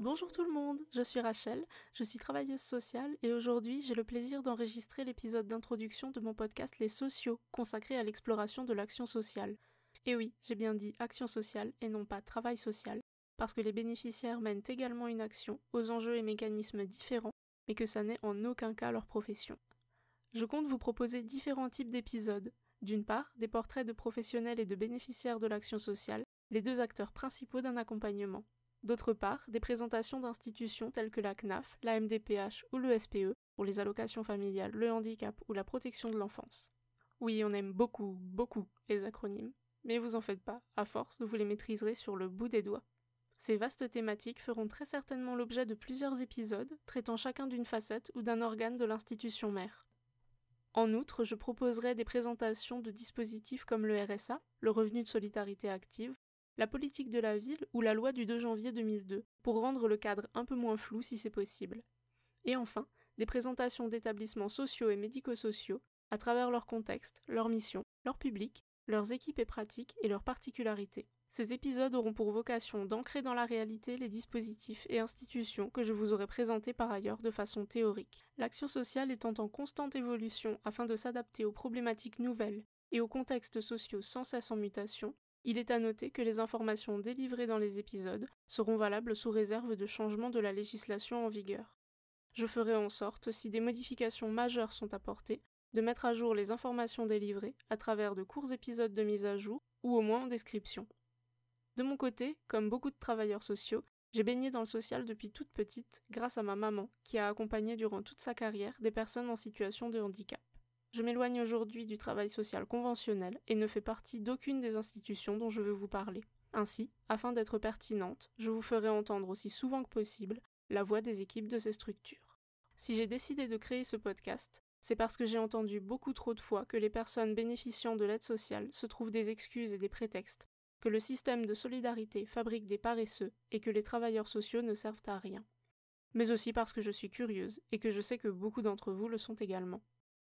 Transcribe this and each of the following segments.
Bonjour tout le monde, je suis Rachel, je suis travailleuse sociale et aujourd'hui j'ai le plaisir d'enregistrer l'épisode d'introduction de mon podcast Les Sociaux, consacré à l'exploration de l'action sociale. Et oui, j'ai bien dit action sociale et non pas travail social, parce que les bénéficiaires mènent également une action aux enjeux et mécanismes différents, mais que ça n'est en aucun cas leur profession. Je compte vous proposer différents types d'épisodes. D'une part, des portraits de professionnels et de bénéficiaires de l'action sociale, les deux acteurs principaux d'un accompagnement. D'autre part, des présentations d'institutions telles que la CNAF, la MDPH ou le SPE pour les allocations familiales, le handicap ou la protection de l'enfance. Oui, on aime beaucoup, beaucoup les acronymes. Mais vous en faites pas, à force, vous les maîtriserez sur le bout des doigts. Ces vastes thématiques feront très certainement l'objet de plusieurs épisodes, traitant chacun d'une facette ou d'un organe de l'institution mère. En outre, je proposerai des présentations de dispositifs comme le RSA, le revenu de solidarité active, la politique de la ville ou la loi du 2 janvier 2002, pour rendre le cadre un peu moins flou si c'est possible. Et enfin, des présentations d'établissements sociaux et médico-sociaux, à travers leur contexte, leur mission, leur public, leurs équipes et pratiques et leurs particularités. Ces épisodes auront pour vocation d'ancrer dans la réalité les dispositifs et institutions que je vous aurai présentés par ailleurs de façon théorique. L'action sociale étant en constante évolution afin de s'adapter aux problématiques nouvelles et aux contextes sociaux sans cesse en mutation, il est à noter que les informations délivrées dans les épisodes seront valables sous réserve de changement de la législation en vigueur. Je ferai en sorte, si des modifications majeures sont apportées, de mettre à jour les informations délivrées à travers de courts épisodes de mise à jour ou au moins en description. De mon côté, comme beaucoup de travailleurs sociaux, j'ai baigné dans le social depuis toute petite grâce à ma maman qui a accompagné durant toute sa carrière des personnes en situation de handicap. Je m'éloigne aujourd'hui du travail social conventionnel et ne fais partie d'aucune des institutions dont je veux vous parler. Ainsi, afin d'être pertinente, je vous ferai entendre aussi souvent que possible la voix des équipes de ces structures. Si j'ai décidé de créer ce podcast, c'est parce que j'ai entendu beaucoup trop de fois que les personnes bénéficiant de l'aide sociale se trouvent des excuses et des prétextes que le système de solidarité fabrique des paresseux et que les travailleurs sociaux ne servent à rien. Mais aussi parce que je suis curieuse et que je sais que beaucoup d'entre vous le sont également.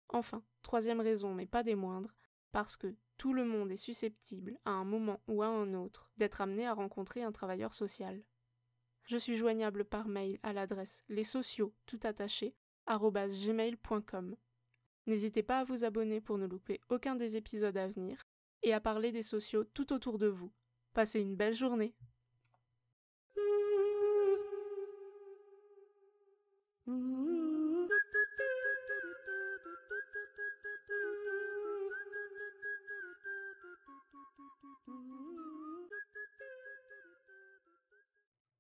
Enfin, troisième raison, mais pas des moindres, parce que tout le monde est susceptible, à un moment ou à un autre, d'être amené à rencontrer un travailleur social. Je suis joignable par mail à l'adresse les sociaux tout attaché gmail.com. N'hésitez pas à vous abonner pour ne louper aucun des épisodes à venir et à parler des sociaux tout autour de vous. Passez une belle journée. Mmh.